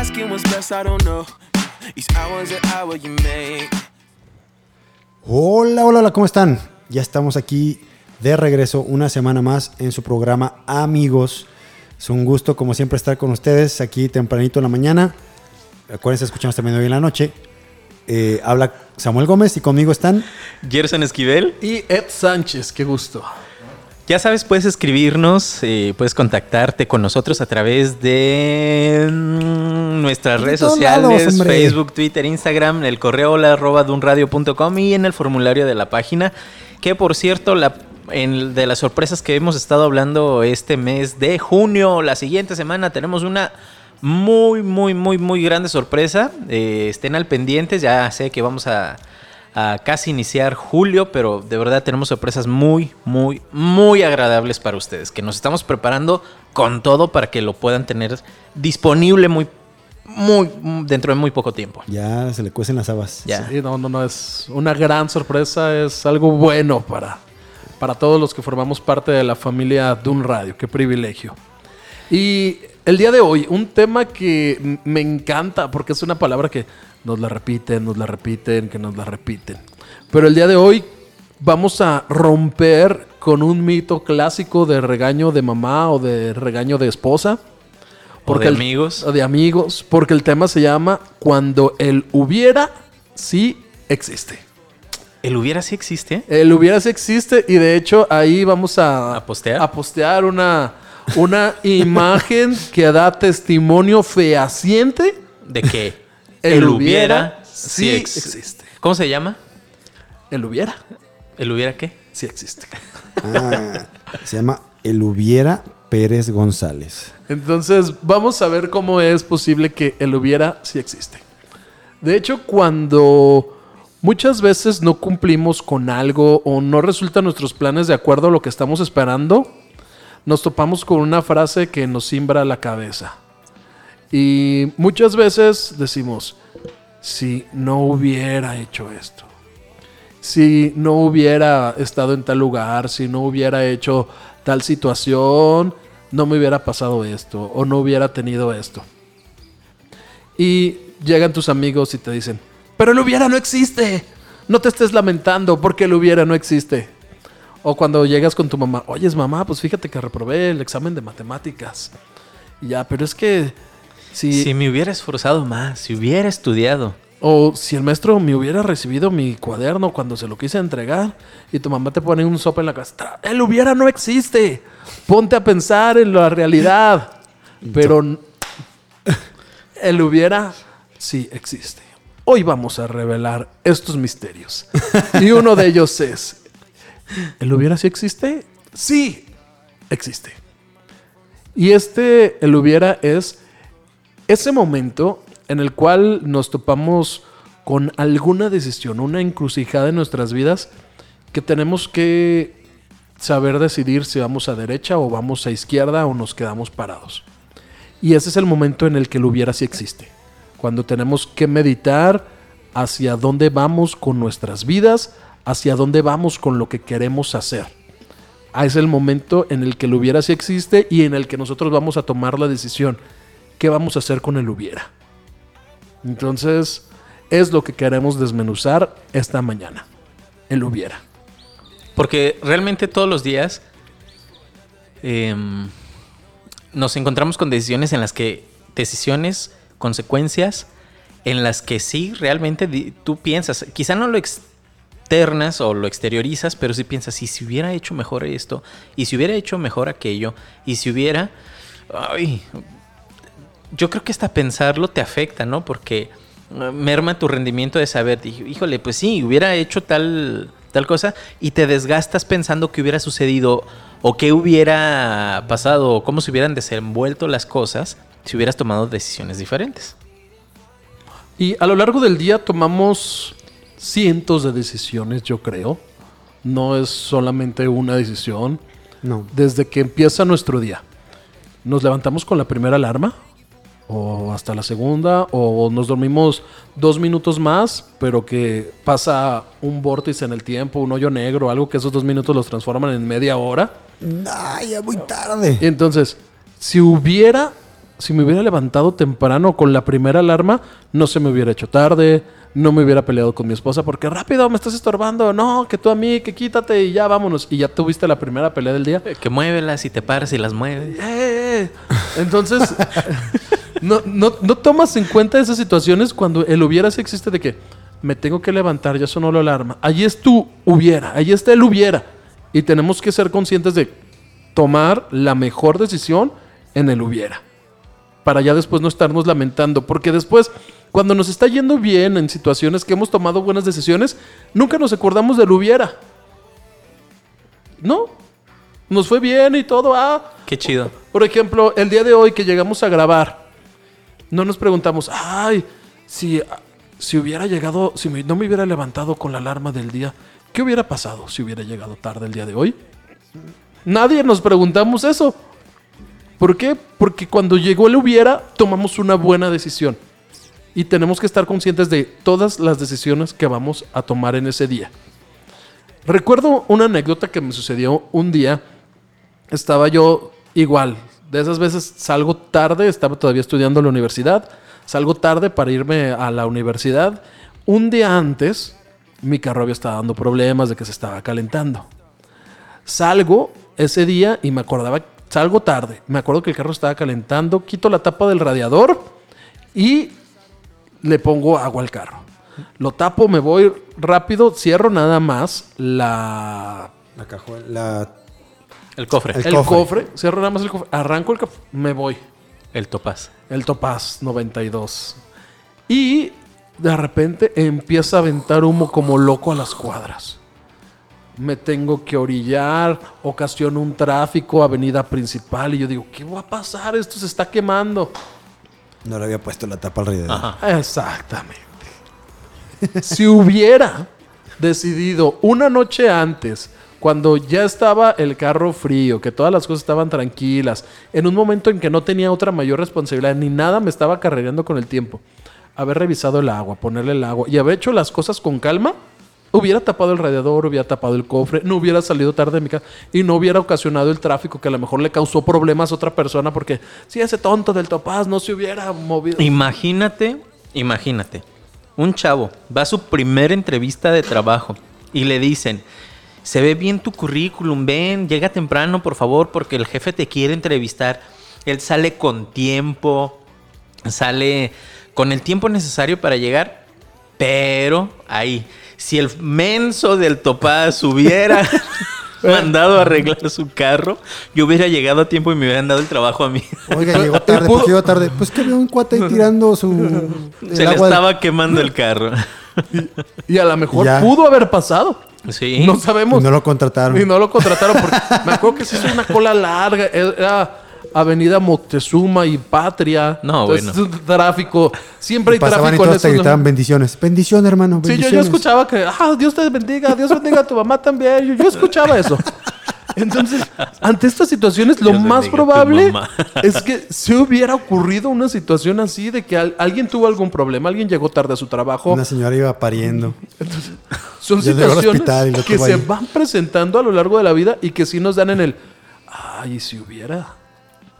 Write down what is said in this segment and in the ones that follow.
Asking what's best, I don't know. Each hour's an hour you make. Hola, hola, hola, ¿cómo están? Ya estamos aquí de regreso una semana más en su programa Amigos. Es un gusto, como siempre, estar con ustedes aquí tempranito en la mañana. Acuérdense, escuchamos también hoy en la noche. Eh, habla Samuel Gómez y conmigo están. Gerson Esquivel. Y Ed Sánchez, qué gusto. Ya sabes, puedes escribirnos, eh, puedes contactarte con nosotros a través de mm, nuestras De redes sociales, lados. Facebook, Twitter, Instagram, el correo hola arroba dunradio.com y en el formulario de la página. Que por cierto, la, en- de las sorpresas que hemos estado hablando este mes de junio, la siguiente semana tenemos una muy, muy, muy, muy grande sorpresa. Eh, estén al pendientes, ya sé que vamos a, a casi iniciar julio, pero de verdad tenemos sorpresas muy, muy, muy agradables para ustedes, que nos estamos preparando con todo para que lo puedan tener disponible muy, muy, dentro de muy poco tiempo. Ya se le cuecen las habas. Ya. Sí, no, no, no, es una gran sorpresa, es algo bueno para, para todos los que formamos parte de la familia Dun Radio, qué privilegio. Y el día de hoy, un tema que me encanta, porque es una palabra que nos la repiten, nos la repiten, que nos la repiten. Pero el día de hoy vamos a romper con un mito clásico de regaño de mamá o de regaño de esposa. O de el- amigos. o de amigos, porque el tema se llama Cuando el hubiera sí existe. ¿El hubiera sí existe? El hubiera sí existe y de hecho ahí vamos a, ¿A postear? a postear una, una imagen que da testimonio fehaciente. ¿De que El hubiera sí existe. ¿Cómo se llama? El hubiera ¿El hubiera qué? sí existe. Ah, se llama El Hubiera Pérez González. Entonces, vamos a ver cómo es posible que el hubiera sí existe. De hecho, cuando muchas veces no cumplimos con algo o no resultan nuestros planes de acuerdo a lo que estamos esperando, nos topamos con una frase que nos simbra la cabeza. Y muchas veces decimos, si no hubiera hecho esto, si no hubiera estado en tal lugar, si no hubiera hecho tal situación, no me hubiera pasado esto o no hubiera tenido esto. Y llegan tus amigos y te dicen, pero el hubiera no existe. No te estés lamentando porque el hubiera no existe. O cuando llegas con tu mamá, oyes mamá, pues fíjate que reprobé el examen de matemáticas. Y ya, pero es que si, Si me hubiera esforzado más, si hubiera estudiado. o si el maestro me hubiera recibido mi cuaderno cuando se lo quise entregar y tu mamá te pone un sopa en la casa, "Tra- el hubiera no existe. Ponte a pensar en la realidad. Pero el hubiera sí existe. Hoy vamos a revelar estos misterios. Y uno de ellos es, ¿el hubiera sí existe? Sí, existe. Y este, el hubiera es ese momento en el cual nos topamos con alguna decisión, una encrucijada en nuestras vidas que tenemos que saber decidir si vamos a derecha o vamos a izquierda o nos quedamos parados. Y ese es el momento en el que el hubiera sí existe. Cuando tenemos que meditar hacia dónde vamos con nuestras vidas, hacia dónde vamos con lo que queremos hacer. Ah, Es el momento en el que el hubiera sí existe y en el que nosotros vamos a tomar la decisión. ¿Qué vamos a hacer con el hubiera? Entonces, es lo que queremos desmenuzar esta mañana. El hubiera. Porque realmente todos los días em, nos encontramos con decisiones en las que, decisiones, consecuencias, en las que sí, realmente tú piensas, quizá no lo externas o lo exteriorizas, pero sí piensas, y si hubiera hecho mejor esto, y si hubiera hecho mejor aquello, y si hubiera... Yo creo que hasta pensarlo te afecta, ¿no? Porque eh, merma tu rendimiento de saber, híjole, pues sí, hubiera hecho tal, tal cosa y te desgastas pensando que hubiera sucedido o qué hubiera pasado o cómo se hubieran desenvuelto las cosas si hubieras tomado decisiones diferentes. Y a lo largo del día tomamos cientos de decisiones, yo creo. No es solamente una decisión. No. Desde que empieza nuestro día. Nos levantamos con la primera alarma. O hasta la segunda. O nos dormimos dos minutos más. Pero que pasa un vórtice en el tiempo. Un hoyo negro. Algo que esos dos minutos los transforman en media hora. Ay, ya muy tarde. Y entonces, si hubiera, si me hubiera levantado temprano con la primera alarma, no se me hubiera hecho tarde, no me hubiera peleado con mi esposa porque rápido me estás estorbando, no, que tú a mí, que quítate y ya vámonos. Y ya tuviste la primera pelea del día. Que muévelas y te paras y las mueves. ¡Eh! Entonces, no, no, no tomas en cuenta esas situaciones cuando el hubiera sí existe de que me tengo que levantar, ya sonó la alarma. Allí es tu hubiera, allí está el hubiera. Y tenemos que ser conscientes de tomar la mejor decisión en el hubiera. Para ya después no estarnos lamentando. Porque después, cuando nos está yendo bien en situaciones que hemos tomado buenas decisiones, nunca nos acordamos del hubiera. No. Nos fue bien y todo. Ah, Qué chido. por ejemplo, el día de hoy que llegamos a grabar, no nos preguntamos, ay, si, si hubiera llegado, si me- no me hubiera levantado con la alarma del día, ¿qué hubiera pasado si hubiera llegado tarde el día de hoy? Nadie nos preguntamos eso. ¿Por qué? Porque cuando llegó el hubiera, tomamos una buena decisión. Y tenemos que estar conscientes de todas las decisiones que vamos a tomar en ese día. Recuerdo una anécdota que me sucedió un día estaba yo igual. De esas veces salgo tarde, estaba todavía estudiando en la universidad. Salgo tarde para irme a la universidad. Un día antes, mi carro había estado dando problemas de que se estaba calentando. Salgo ese día y me acordaba, salgo tarde. Me acuerdo que el carro estaba calentando. Quito la tapa del radiador y le pongo agua al carro. Lo tapo, me voy rápido, cierro nada más la La cajuela. La... El cofre. El el cofre. cofre. cierro nada más el cofre, arranco el cofre, me voy. El topaz. El Topaz 92. Y de repente empieza a aventar humo como loco a las cuadras. Me tengo que orillar, ocasiona un tráfico, avenida principal, y yo digo, ¿qué va a pasar? Esto se está quemando. No le había puesto la tapa al radiador. Ajá. Exactamente. si hubiera decidido una noche antes, cuando ya estaba el carro frío, que todas las cosas estaban tranquilas, en un momento en que no tenía otra mayor responsabilidad, ni nada me estaba carrereando con el tiempo, haber revisado el agua, ponerle el agua y haber hecho las cosas con calma, hubiera tapado el radiador, hubiera tapado el cofre, no hubiera salido tarde de mi casa y no hubiera ocasionado el tráfico que a lo mejor le causó problemas a otra persona porque si ese tonto del topaz no se hubiera movido. Imagínate, imagínate. Un chavo va a su primera entrevista de trabajo y le dicen, se ve bien tu currículum, ven, llega temprano por favor porque el jefe te quiere entrevistar. Él sale con tiempo, sale con el tiempo necesario para llegar, pero ahí, si el menso del topaz hubiera mandado a arreglar su carro, yo hubiera llegado a tiempo y me hubieran dado el trabajo a mí. Oiga, llegó tarde. ¿Por qué llegó tarde? Pues que había un cuate ahí tirando su. Se le estaba quemando el carro. Y a lo mejor Ya. pudo haber pasado. Sí. No sabemos. Y no lo contrataron. Y no lo contrataron porque me acuerdo que se hizo una cola larga. Era Avenida Moctezuma y Patria. No, Entonces, bueno. es un tráfico. Siempre hay Pasaban y tráfico en todos te esos gritaban bendiciones. Bendición, hermano. Sí, yo, yo escuchaba que, ah, Dios te bendiga, Dios bendiga a tu mamá también. Yo, yo escuchaba eso. Entonces, ante estas situaciones, lo Dios más probable es que se hubiera ocurrido una situación así de que al- alguien tuvo algún problema, alguien llegó tarde a su trabajo. Una señora iba pariendo. Son llegó al situaciones y que se ahí. van presentando a lo largo de la vida y que sí nos dan en el, ay, y si hubiera,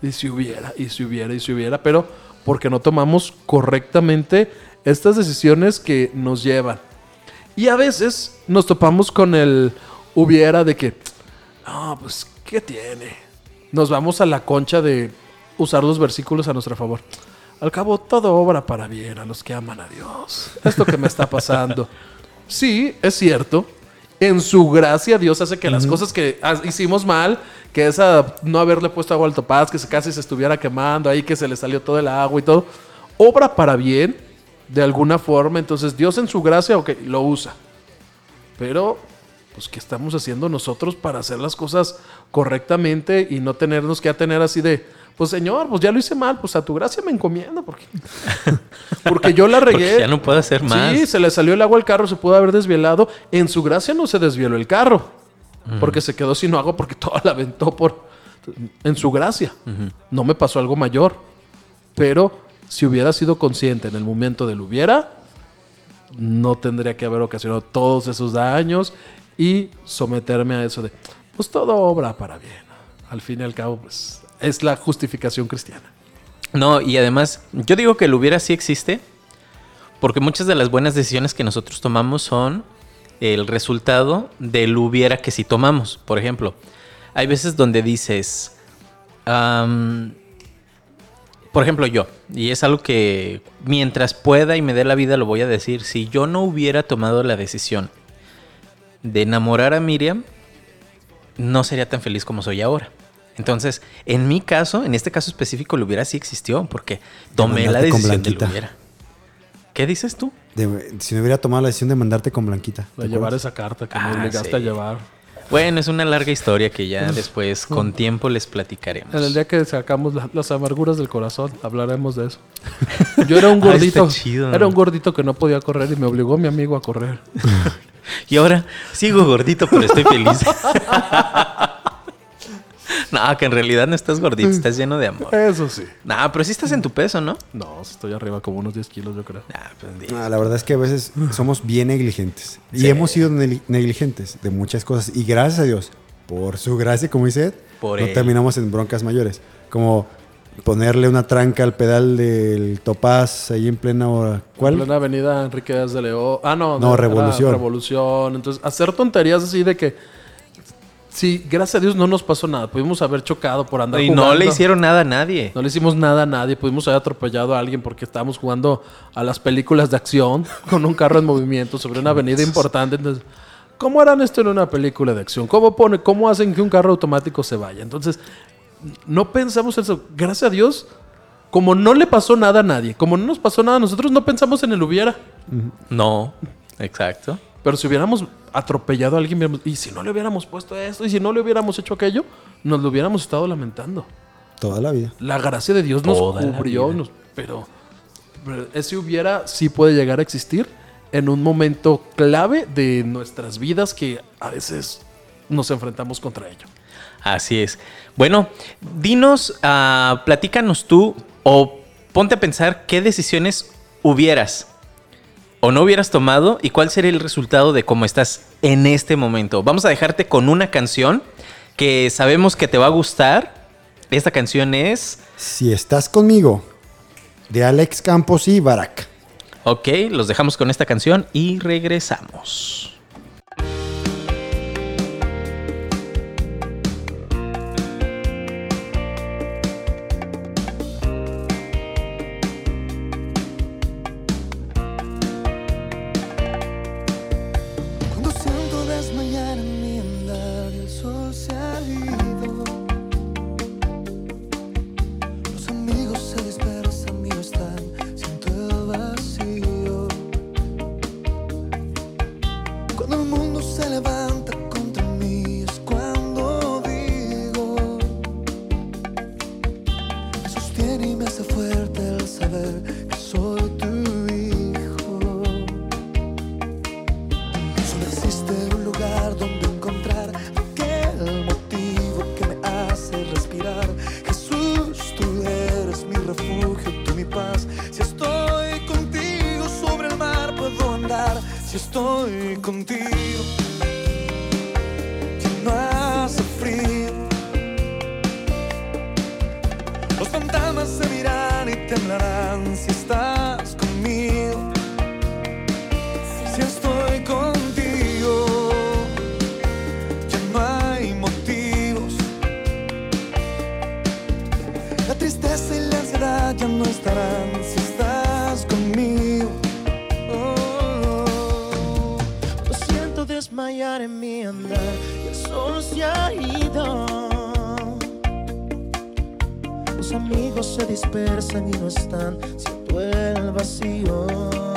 y si hubiera, y si hubiera, y si hubiera, pero porque no tomamos correctamente estas decisiones que nos llevan. Y a veces nos topamos con el hubiera de que, no, pues, ¿qué tiene? Nos vamos a la concha de usar los versículos a nuestro favor. Al cabo, todo obra para bien a los que aman a Dios. Esto que me está pasando. Sí, es cierto. En su gracia Dios hace que las cosas que hicimos mal, que esa no haberle puesto agua al topaz, que casi se estuviera quemando ahí, que se le salió todo el agua y todo, obra para bien de alguna forma. Entonces Dios en su gracia, ok, lo usa. Pero, pues, ¿qué estamos haciendo nosotros para hacer las cosas correctamente y no tenernos que atener así de, Pues señor, pues ya lo hice mal, pues a tu gracia me encomiendo, porque, porque yo la regué. Porque ya no puedo hacer más. Sí, se le salió el agua al carro, se pudo haber desvielado. En su gracia no se desvieló el carro, porque se quedó sin agua porque toda la aventó por... En su gracia. No me pasó algo mayor. Pero si hubiera sido consciente en el momento del hubiera, no tendría que haber ocasionado todos esos daños y someterme a eso de, pues todo obra para bien. Al fin y al cabo, pues es la justificación cristiana. No, y además, yo digo que el hubiera sí existe, porque muchas de las buenas decisiones que nosotros tomamos son el resultado del hubiera que sí tomamos. Por ejemplo, hay veces donde dices, por ejemplo yo, y es algo que mientras pueda y me dé la vida lo voy a decir, si yo no hubiera tomado la decisión de enamorar a Miriam, no sería tan feliz como soy ahora. Entonces, en mi caso, en este caso específico, el hubiera sí existió, porque tomé la decisión del hubiera. ¿Qué dices tú? De- si no hubiera tomado la decisión de mandarte con Blanquita. De ¿te llevar acuerdas? esa carta que Ah, me obligaste sí. a llevar. Bueno, es una larga historia que ya después, con tiempo, les platicaremos. En el día que sacamos la- las amarguras del corazón, hablaremos de eso. Yo era un Ah, gordito. chido. Era un gordito que no podía correr y me obligó mi amigo a correr. Y ahora sigo gordito, pero estoy feliz. no, que en realidad no estás gordito, estás lleno de amor. Eso sí. No, pero sí estás en tu peso, ¿no? No, estoy arriba como unos 10 kilos, yo creo. Ah, pues, di- Ah, la verdad es que a veces somos bien negligentes. Y Sí. hemos sido neg- negligentes de muchas cosas. Y gracias a Dios, por su gracia, como dice Ed, Por no él. terminamos en broncas mayores. Como ponerle una tranca al pedal del Topaz ahí en plena hora. ¿Cuál? En plena avenida Enrique Díaz de León. Ah, no. No, Revolución. Revolución. Entonces, hacer tonterías así de que... Sí, gracias a Dios no nos pasó nada. Pudimos haber chocado por andar Y no le hicieron nada a nadie. No le hicimos nada a nadie. Pudimos haber atropellado a alguien porque estábamos jugando a las películas de acción con un carro en movimiento sobre una avenida importante. Entonces, ¿cómo harán esto en una película de acción? ¿Cómo, pone, ¿Cómo hacen que un carro automático se vaya? Entonces, no pensamos eso. Gracias a Dios, como no le pasó nada a nadie, como no nos pasó nada a nosotros, no pensamos en el hubiera. No, exacto. Pero si hubiéramos atropellado a alguien, y si no le hubiéramos puesto esto, y si no le hubiéramos hecho aquello, nos lo hubiéramos estado lamentando. Toda la vida. La gracia de Dios nos Toda cubrió, nos- pero, pero ese hubiera sí puede llegar a existir en un momento clave de nuestras vidas que a veces nos enfrentamos contra ello. Así es. Bueno, dinos, ah, platícanos tú o ponte a pensar qué decisiones hubieras o no hubieras tomado y cuál sería el resultado de cómo estás en este momento. Vamos a dejarte con una canción que sabemos que te va a gustar. Esta canción es, Si estás conmigo, de Alex Campos y Barak. ok, los dejamos con esta canción y regresamos. Dispersan y no están, siento el vacío.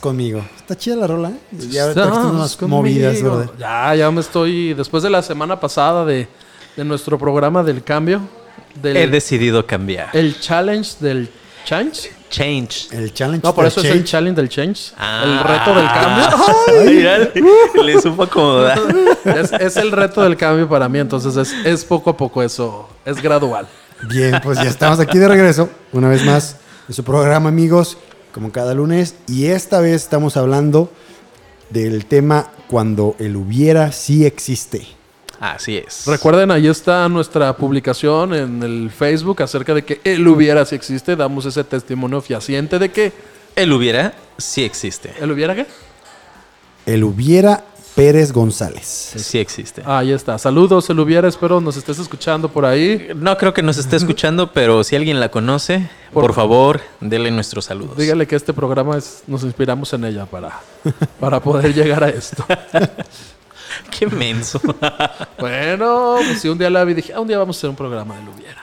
Conmigo. Está chida la rola, ¿eh? Ya ahorita movidas. ¿verdad? Ya, ya me estoy. Después de la semana pasada de, de nuestro programa del cambio, del He decidido cambiar. el challenge del change. Change. El challenge. No, por eso es el challenge del change. Ah. El reto del cambio. Mira, le, le supo acomodar. es, es el reto del cambio para mí, entonces es, es poco a poco eso. Es gradual. Bien, pues ya estamos aquí de regreso, una vez más, en su programa, amigos, como cada lunes. Y esta vez estamos hablando del tema cuando el hubiera sí existe. Así es. Recuerden, ahí está nuestra publicación en el Facebook acerca de que él hubiera si existe. Damos ese testimonio fehaciente de que El hubiera sí existe. él hubiera qué. El hubiera Pérez González. Sí existe. Ahí está. Saludos, el hubiera. Espero nos estés escuchando por ahí. No creo que nos esté escuchando, pero si alguien la conoce, por, Por- favor, denle nuestros saludos. Dígale que este programa es, nos inspiramos en ella para, para poder llegar a esto. Qué menso. Bueno, pues si un día la vi, dije, ah, un día vamos a hacer un programa del hubiera.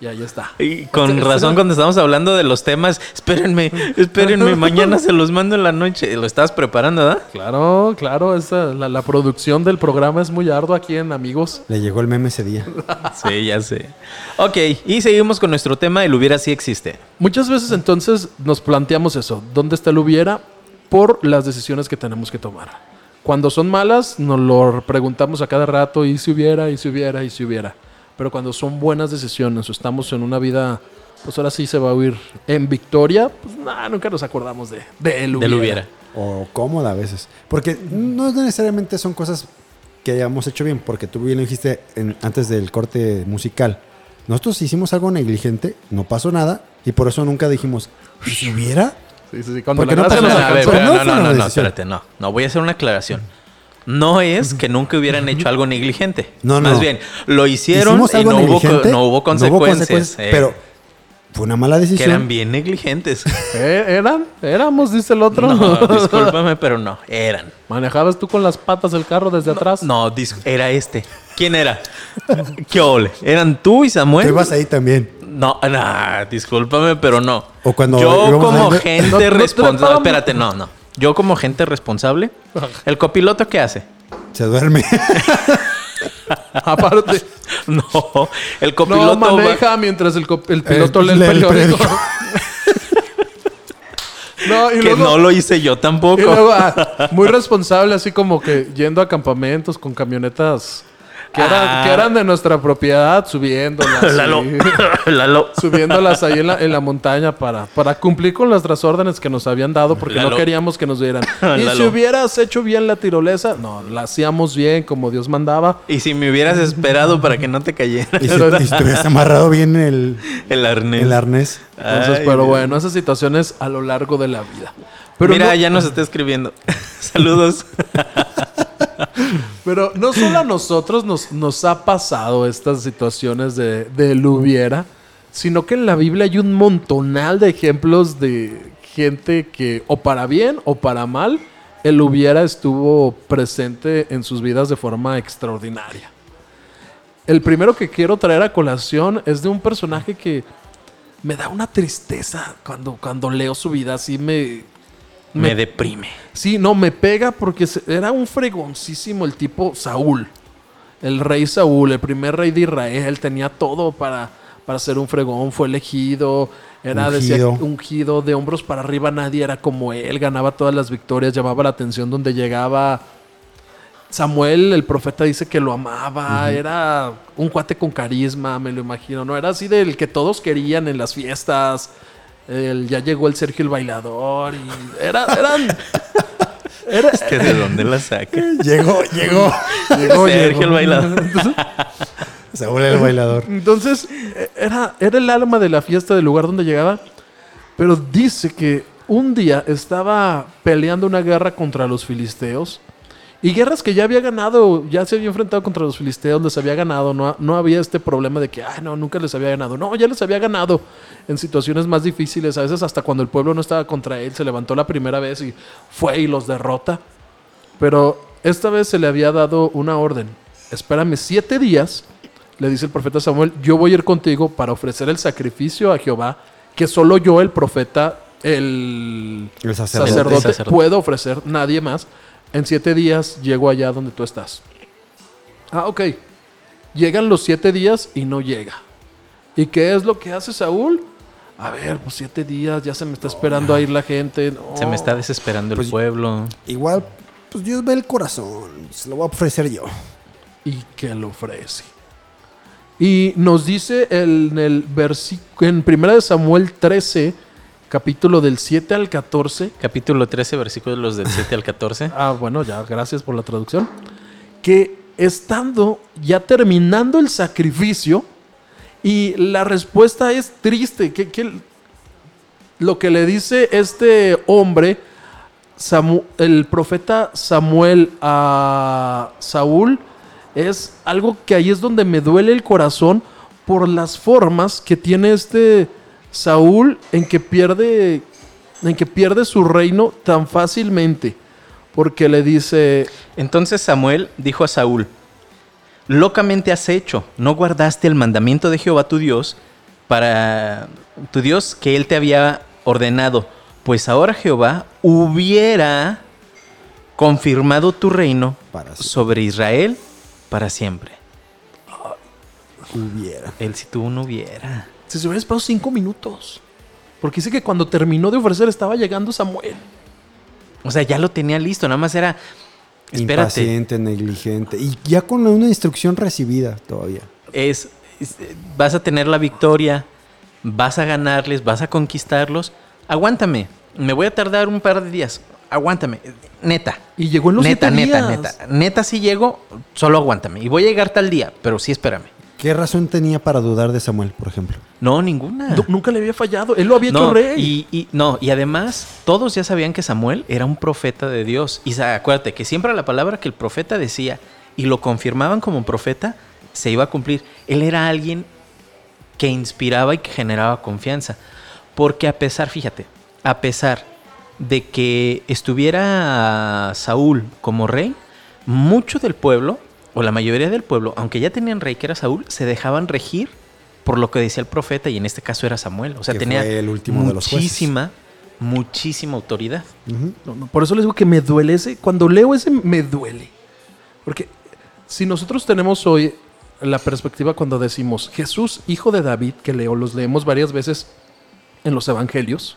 Y ahí está. Y con razón, cuando estamos hablando de los temas, espérenme, espérenme, mañana se los mando en la noche. Lo estabas preparando, ¿verdad? Claro, claro, esa, la, la producción del programa es muy ardua aquí en Amigos. Le llegó el meme ese día. Sí, ya sé. Ok, y seguimos con nuestro tema, el hubiera sí existe. Muchas veces entonces nos planteamos eso, ¿dónde está el hubiera? Por las decisiones que tenemos que tomar. Cuando son malas, nos lo preguntamos a cada rato, y si hubiera, y si hubiera, y si hubiera. Pero cuando son buenas decisiones o estamos en una vida, pues ahora sí se va a huir en victoria, pues nada, nunca nos acordamos de, de el hubiera. Del hubiera. O cómoda a veces. Porque no necesariamente son cosas que hayamos hecho bien, porque tú bien lo dijiste en- antes del corte musical. Nosotros hicimos algo negligente, no pasó nada, y por eso nunca dijimos, "¿Y si hubiera? Sí, sí, sí, Cuando Porque la no gracia pasa nos nada, a ver, alcanzó. pero espera, no no, no, no, espérate, no. No, voy a hacer una aclaración. No es que nunca hubieran hecho algo negligente. No, no. Más bien, lo hicieron Hicimos y no hubo, no consecuencias. eh, pero fue una mala que decisión. eran bien negligentes. ¿Eh? ¿Eran? ¿Éramos? Dice el otro. No, discúlpame, pero no, eran. ¿Manejabas tú con las patas el carro desde atrás? No, era este. ¿Quién era? ¿Qué ole? ¿Eran tú y Tú Samuel? ibas ahí también. No, nah, discúlpame, pero no. O cuando Yo como a- gente No, responsable... Espérate, no, no. Yo como gente responsable, ¿el copiloto qué hace? Se duerme. Aparte, No, el no copiloto va- maneja mientras el, el piloto Eh, lee el lee el periódico. periódico. no, y que luego, no lo hice yo tampoco. y luego, ah, muy responsable, así como que yendo a campamentos con camionetas que, eran, Ah. que eran de nuestra propiedad, subiéndolas. Lalo, Lalo. subiéndolas ahí en la, en la montaña para, para cumplir con nuestras órdenes que nos habían dado porque no queríamos que nos dieran. Y si hubieras hecho bien la tirolesa, no, la hacíamos bien como Dios mandaba. Y si me hubieras esperado para que no te cayera Y si, y si te hubieras amarrado bien el, el arnés. el arnés. Entonces, Ay, pero Dios. bueno, esas situaciones a lo largo de la vida. Pero Mira, no, ya nos está escribiendo. Saludos. Pero no solo a nosotros nos, nos ha pasado estas situaciones de, de hubiera, sino que en la Biblia hay un montonal de ejemplos de gente que, o para bien o para mal, el hubiera estuvo presente en sus vidas de forma extraordinaria. El primero que quiero traer a colación es de un personaje que me da una tristeza cuando, cuando leo su vida, así me, Me deprime. Sí, no, me pega porque era un fregoncísimo el tipo Saúl. El rey Saúl, el primer rey de Israel, tenía todo para, para ser un fregón, fue elegido, era decía, Ungido. ungido de hombros para arriba, nadie era como él, ganaba todas las victorias, llamaba la atención donde llegaba. Samuel, el profeta, dice que lo amaba, era un cuate con carisma, me lo imagino, ¿no? Era así del que todos querían en las fiestas. El- ya llegó el Sergio el bailador y era, eran... Era, ¿Que ¿De dónde la saca? Llegó, llegó. llegó, Sergio llegó. el bailador. Saúl el bailador. Entonces, era, era el alma de la fiesta del lugar donde llegaba. Pero dice que un día estaba peleando una guerra contra los filisteos. Y guerras que ya había ganado, ya se había enfrentado contra los filisteos, les había ganado. No, no había este problema de que, ay, no, nunca les había ganado. No, ya les había ganado en situaciones más difíciles. A veces hasta cuando el pueblo no estaba contra él, se levantó la primera vez y fue y los derrota. Pero esta vez se le había dado una orden. Espérame siete días, le dice el profeta Samuel, yo voy a ir contigo para ofrecer el sacrificio a Jehová, que solo yo, el profeta, el, El sacerdote. sacerdote, El sacerdote. puedo ofrecer, nadie más. En siete días llego allá donde tú estás. Ah, ok. Llegan los siete días y no llega. ¿Y qué es lo que hace Saúl? A ver, pues siete días, ya se me está esperando a ir la gente. No. Se me está desesperando el Pues- pueblo. Igual, pues Dios ve el corazón. Se lo voy a ofrecer yo. y que lo ofrece. Y nos dice el- en el versículo, en 1 Samuel 13, capítulo del 7 al 14. Capítulo 13, versículos del 7 al 14. Ah, bueno, ya, gracias por la traducción. Que estando ya terminando el sacrificio, y la respuesta es triste. Que, que lo que le dice este hombre, Samu- el profeta Samuel a Saúl, es algo que ahí es donde me duele el corazón por las formas que tiene este Saúl en que pierde en que pierde su reino tan fácilmente porque le dice Entonces Samuel dijo a Saúl, locamente has hecho, no guardaste el mandamiento de Jehová tu Dios para tu Dios que él te había ordenado, pues ahora Jehová hubiera confirmado tu reino Para siempre. sobre Israel para siempre. Hubiera. Él si tú no hubiera. Si se hubiera esperado cinco minutos porque dice que cuando terminó de ofrecer estaba llegando Samuel O sea, ya lo tenía listo, nada más era espérate. Impaciente, negligente. Y ya con una instrucción recibida todavía. es, es- vas a tener la victoria, vas a ganarles, vas a conquistarlos. Aguántame, me voy a tardar un par de días. Aguántame, neta. y llegó en los neta, siete neta, días. neta. Neta, si llego, solo aguántame. Y voy a llegar tal día, pero sí espérame. ¿Qué razón tenía para dudar de Samuel, por ejemplo? No, ninguna. Nu- nunca le había fallado él lo había hecho No, rey y, y- no, y además, todos ya sabían que Samuel era un profeta de Dios. Y acuérdate que siempre la palabra que el profeta decía y lo confirmaban como profeta se iba a cumplir. Él era alguien que inspiraba y que generaba confianza. Porque a pesar, fíjate, a pesar de que estuviera Saúl como rey, mucho del pueblo, o la mayoría del pueblo, aunque ya tenían rey que era Saúl, se dejaban regir por lo que decía el profeta, y en este caso era Samuel. O sea, Que tenía fue el último de los jueces. muchísima, muchísima autoridad. Ujú. No, no, por eso les digo que me duele ese. Cuando leo ese, me duele. Porque Si nosotros tenemos hoy la perspectiva cuando decimos Jesús, hijo de David, que leo, los leemos varias veces en los evangelios,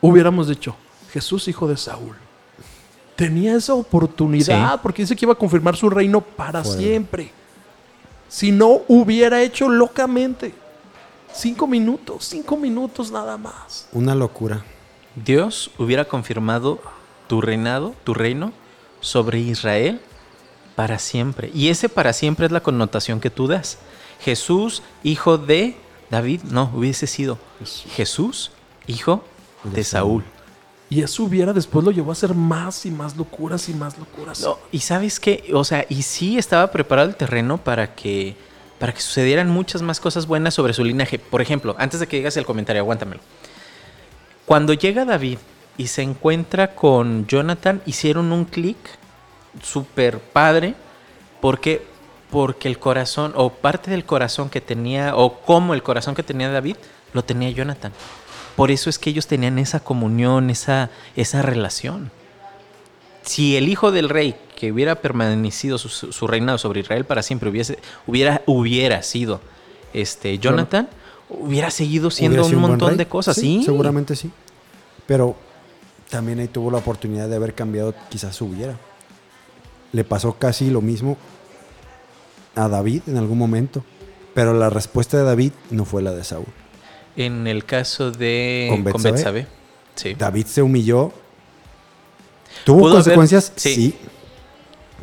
hubiéramos dicho Jesús, hijo de Saúl. Tenía esa oportunidad Sí. porque dice que iba a confirmar su reino para siempre. Si no, hubiera hecho locamente. Cinco minutos, cinco minutos nada más. Una locura. Dios hubiera confirmado tu reinado, tu reino sobre Israel para siempre. Y ese para siempre es la connotación que tú das. Jesús, hijo de David, no, hubiese sido Jesús, hijo de Saúl. Y eso hubiera después lo llevó a hacer más y más locuras y más locuras. No, y sabes qué, o sea, y sí estaba preparado el terreno para que para que sucedieran muchas más cosas buenas sobre su linaje. Por ejemplo, antes de que digas el comentario, aguántamelo. Cuando llega David y se encuentra con Jonathan, hicieron un clic súper padre porque porque el corazón o parte del corazón que tenía o como el corazón que tenía David lo tenía Jonathan. Por eso es que ellos tenían esa comunión, esa esa relación si el hijo del rey que hubiera permanecido su, su- reinado sobre Israel para siempre hubiese, hubiera, hubiera sido este Jonathan, hubiera seguido siendo Hubiera sido un montón de cosas. Sí, Seguramente sí. Pero también ahí tuvo la oportunidad de haber cambiado quizás hubiera. Le pasó casi lo mismo a David en algún momento. Pero la respuesta de David no fue la de Saúl. En el caso de ¿Con con Betsabé? Betsabé, sí. David se humilló. ¿Tuvo Pudo haber- consecuencias? sí. sí.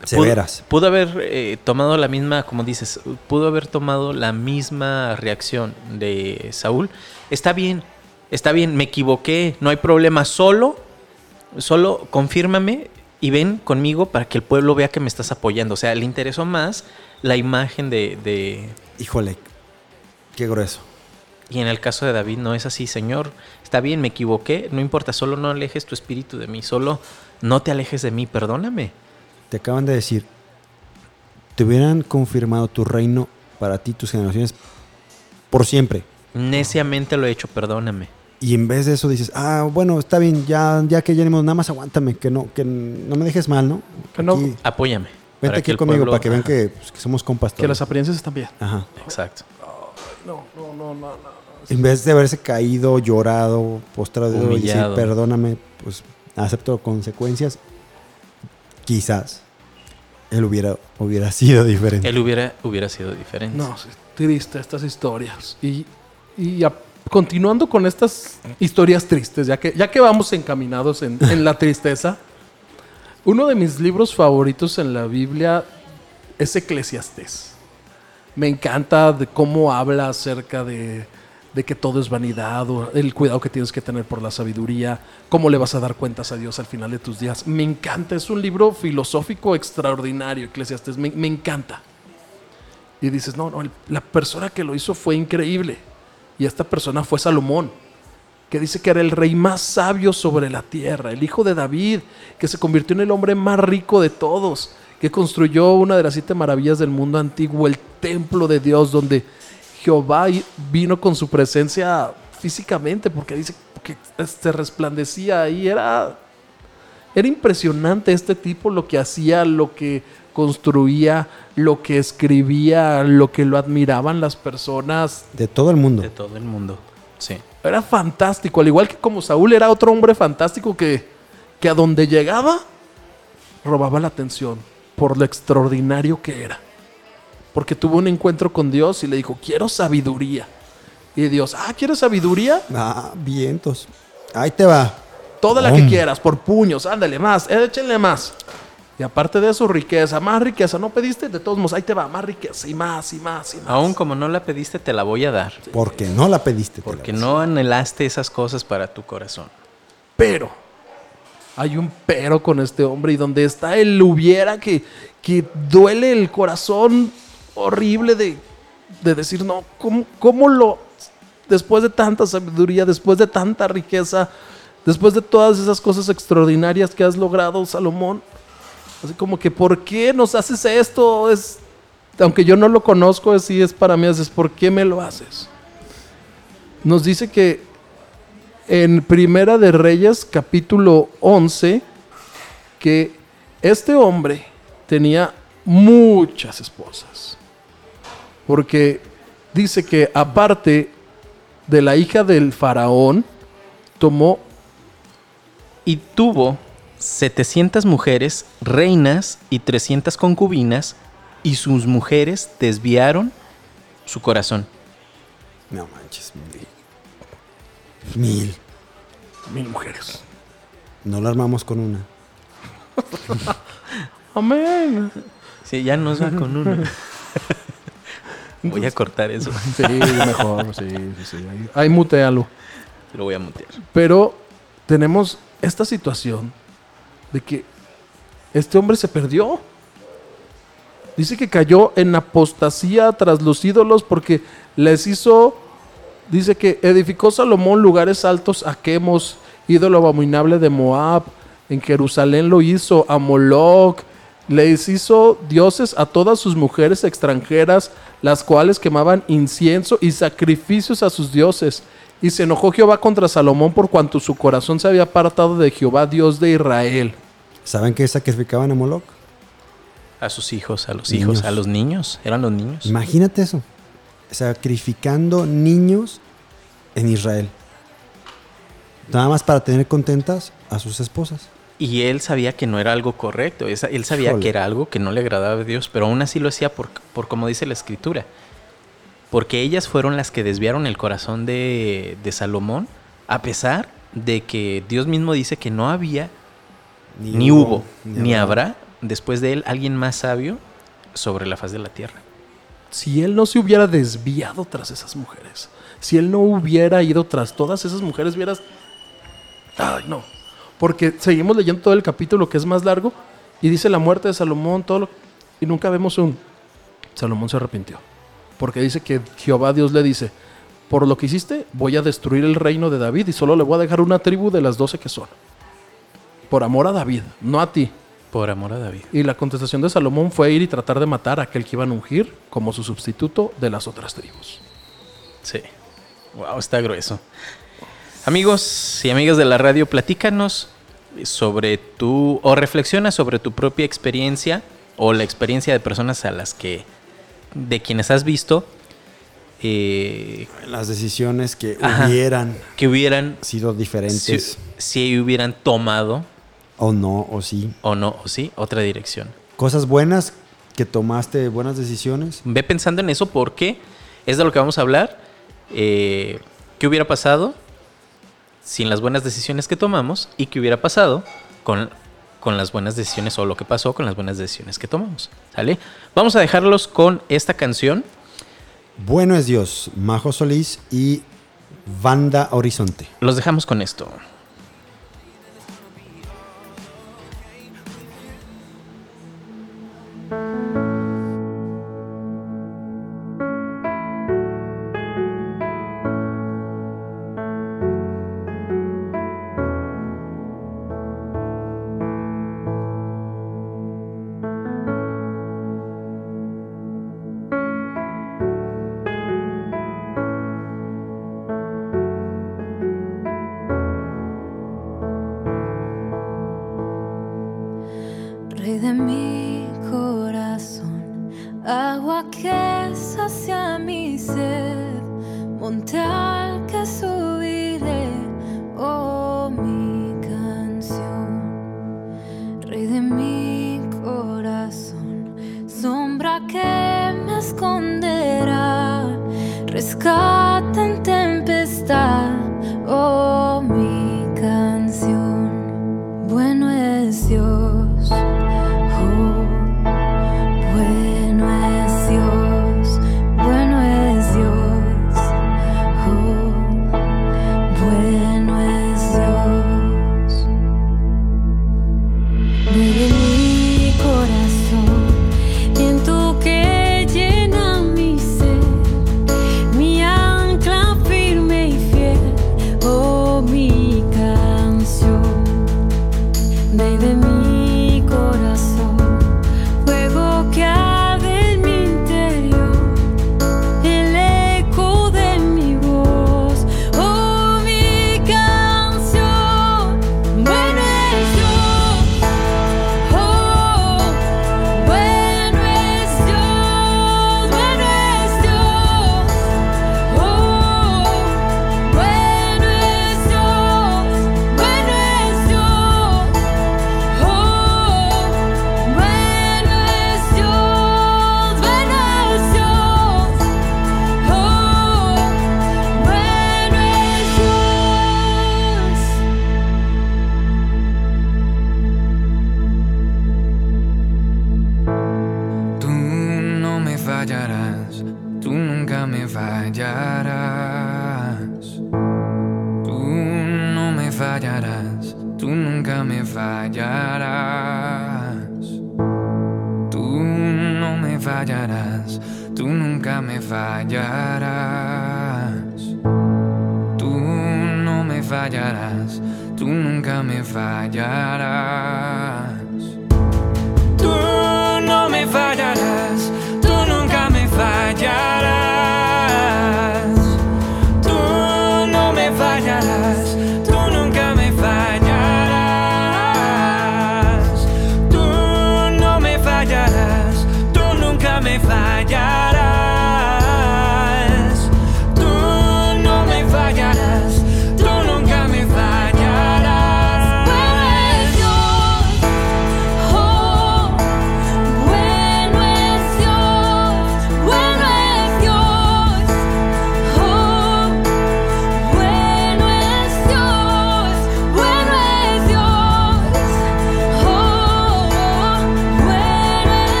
Pudo- Severas. Pudo, haber eh, tomado la misma, como dices, pudo haber tomado la misma reacción de Saúl. Está bien, está bien, me equivoqué, no hay problema. Solo, solo confírmame y ven conmigo para que el pueblo vea que me estás apoyando. O sea, le interesó más la imagen de, de- Híjole, qué grueso. Y en el caso de David no es así, Señor. Está bien, me equivoqué, no importa, solo no alejes tu espíritu de mí, solo no te alejes de mí, perdóname. Te acaban de decir, te hubieran confirmado tu reino para ti, tus generaciones, por siempre. Neciamente lo he hecho, perdóname. Y en vez de eso dices, ah, bueno, está bien, ya, ya que llenemos, nada más aguántame, que no, que no me dejes mal, ¿no? Que no- Aquí, Apóyame. vente aquí conmigo pueblo- para que vean que, pues, que somos compas Que las apariencias están bien. Ajá. Exacto. No, no, no, no, no. En vez de haberse caído, llorado, postrado y decir, perdóname, pues acepto consecuencias, quizás él hubiera, hubiera sido diferente. Él hubiera, hubiera sido diferente. No, sí, triste estas historias. Y, y a- continuando con estas historias tristes, ya que, ya que vamos encaminados en, en la tristeza, uno de mis libros favoritos en la Biblia es Eclesiastés. Me encanta de cómo habla acerca de, de que todo es vanidad, o el cuidado que tienes que tener por la sabiduría, cómo le vas a dar cuentas a Dios al final de tus días. Me encanta, es un libro filosófico extraordinario, Eclesiastés, me, me encanta. Y dices, no, no, la persona que lo hizo fue increíble. Y esta persona fue Salomón, que dice que era el rey más sabio sobre la tierra, el hijo de David, que se convirtió en el hombre más rico de todos, que construyó una de las siete maravillas del mundo antiguo, el templo de Dios, donde Jehová vino con su presencia físicamente, porque dice que se resplandecía ahí, era era impresionante este tipo lo que hacía, lo que construía, lo que escribía, lo que lo admiraban las personas. De todo el mundo. De todo el mundo. Sí. Era fantástico, al igual que como Saúl era otro hombre fantástico que, que a donde llegaba robaba la atención por lo extraordinario que era. Porque tuvo un encuentro con Dios y le dijo, quiero sabiduría. Y Dios, ah, ¿quieres sabiduría? Ah, vientos. Ahí te va. Toda la que quieras, por puños, ándale más, échenle más. Y aparte de eso, riqueza, más riqueza. No pediste, de todos modos, ahí te va, más riqueza y más y más y más. Aún como no la pediste, te la voy a dar. Porque no la pediste. la Porque no anhelaste esas cosas para tu corazón. Pero, hay un pero con este hombre y donde está el hubiera que, que duele el corazón horrible de, de decir, no, ¿cómo, ¿cómo lo, después de tanta sabiduría, después de tanta riqueza, después de todas esas cosas extraordinarias que has logrado, Salomón? Así como que, ¿por qué nos haces esto? Es, aunque yo no lo conozco, así es para mí, es, ¿por qué me lo haces? Nos dice que en Primera de Reyes, capítulo 11, que este hombre tenía muchas esposas. Porque dice que aparte de la hija del faraón, tomó Y tuvo 700 mujeres, reinas y 300 concubinas, y sus mujeres desviaron su corazón. No manches. Mil. Mil. mil mujeres. No la armamos con una. Amén. Sí, ya nos va con Voy a cortar eso. Sí, mejor, sí, sí, sí. Ahí, ahí mutealo. Lo voy a mutear. Pero tenemos esta situación de que este hombre se perdió. Dice que cayó en apostasía tras los ídolos porque les hizo, dice que edificó Salomón lugares altos a Quemos, ídolo abominable de Moab. En Jerusalén lo hizo a Moloch. Les hizo dioses a todas sus mujeres extranjeras, las cuales quemaban incienso y sacrificios a sus dioses. Y se enojó Jehová contra Salomón por cuanto su corazón se había apartado de Jehová, Dios de Israel. ¿Saben qué sacrificaban a Moloch? A sus hijos, a los Niños. hijos, a los niños. Eran los niños. Imagínate eso. Sacrificando niños en Israel. Nada más para tener contentas a sus esposas. Y él sabía que no era algo correcto. Él sabía que era algo que no le agradaba a Dios, pero aún así lo hacía por, por como dice la escritura. Porque ellas fueron las que desviaron el corazón de, de Salomón, a pesar de que Dios mismo dice que no había, ni, hubo, ni habrá después de él alguien más sabio sobre la faz de la tierra. Si él no se hubiera desviado tras esas mujeres, si él no hubiera ido tras todas esas mujeres, vieras... Ay, no. Porque seguimos leyendo todo el capítulo que es más largo y dice la muerte de Salomón, todo lo- y nunca vemos un... Salomón se arrepintió. Porque dice que Jehová Dios le dice, por lo que hiciste, voy a destruir el reino de David y solo le voy a dejar una tribu de las doce que son. Por amor a David, no a ti. Por amor a David. Y la contestación de Salomón fue ir y tratar de matar a aquel que iban a ungir como su sustituto de las otras tribus. Sí. Wow, está grueso. Amigos y amigas de la radio, platícanos sobre tu o reflexiona sobre tu propia experiencia o la experiencia de personas a las que de quienes has visto eh, Las decisiones que Ajá. hubieran que hubieran sido si, diferentes si hubieran tomado o no, o sí. o no o sí otra dirección. Cosas buenas que tomaste, buenas decisiones. Ve pensando en eso porque es de lo que vamos a hablar. Eh, ¿Qué hubiera pasado sin las buenas decisiones que tomamos? ¿Y qué hubiera pasado con, con las buenas decisiones o lo que pasó con las buenas decisiones que tomamos? ¿Sale? Vamos a dejarlos con esta canción. Bueno es Dios, Majo Solís y Banda Horizonte. Los dejamos con esto.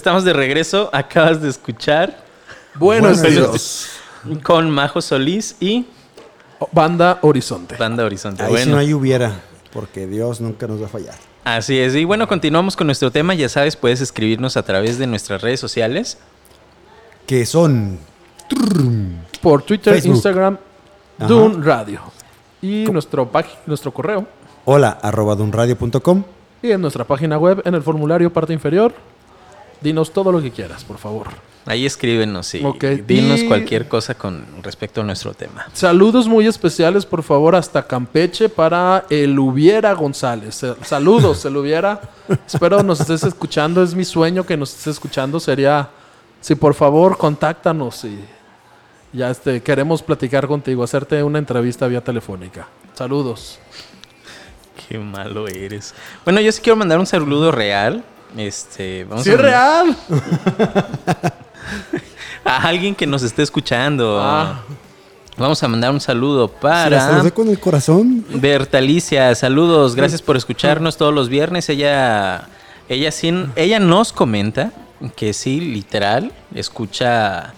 Estamos de regreso. Acabas de escuchar Buenos Buenos días. con Majo Solís y Banda Horizonte. Banda Horizonte. Ahí bueno, si no hay hubiera, porque Dios nunca nos va a fallar. así es. Y bueno, continuamos con nuestro tema. Ya sabes, puedes escribirnos a través de nuestras redes sociales. Que son Por Twitter, Facebook. Instagram. Dun Radio. Y nuestro, nuestro correo. hola arroba dunradio.com. Y en nuestra página web, en el formulario parte inferior, dinos todo lo que quieras, por favor. Ahí escríbenos y Ok, dinos y- cualquier cosa con respecto a nuestro tema. Saludos muy especiales, por favor, hasta Campeche para el Hubiera González. Eh, Saludos, el Hubiera. Espero nos estés escuchando. Es mi sueño que nos estés escuchando. Sería, si por favor, contáctanos y ya este, queremos platicar contigo, hacerte una entrevista vía telefónica. Saludos. Qué malo eres. Bueno, yo sí quiero mandar un saludo real. Este, vamos ¡Sí, a es real! a alguien que nos esté escuchando. Ah. Vamos a mandar un saludo para saludé con el corazón. Bertalicia. Saludos, gracias por escucharnos todos los viernes. Ella, ella sí, ella nos comenta que sí, literal, escucha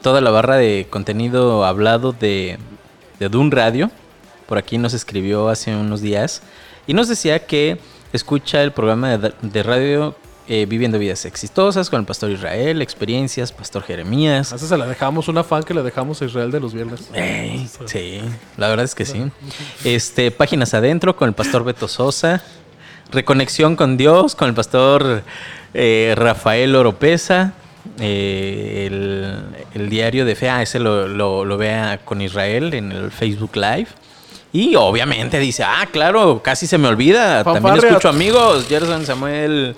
toda la barra de contenido hablado de, de Dun Radio. Por aquí nos escribió hace unos días y nos decía que escucha el programa de, de radio eh, Viviendo Vidas Exitosas con el Pastor Israel, Experiencias, Pastor Jeremías. Esa se la dejamos, una fan que le dejamos a Israel de los viernes. Ey, sí, la verdad es que sí. Este, páginas adentro con el pastor Beto Sosa. Reconexión con Dios con el pastor eh, Rafael Oropesa. eh, el, el diario de fe, ah, ese lo, lo, lo vea con Israel en el Facebook Live. Y obviamente dice, ah, claro, casi se me olvida. También Fanfarria. escucho amigos, Gerson, Samuel.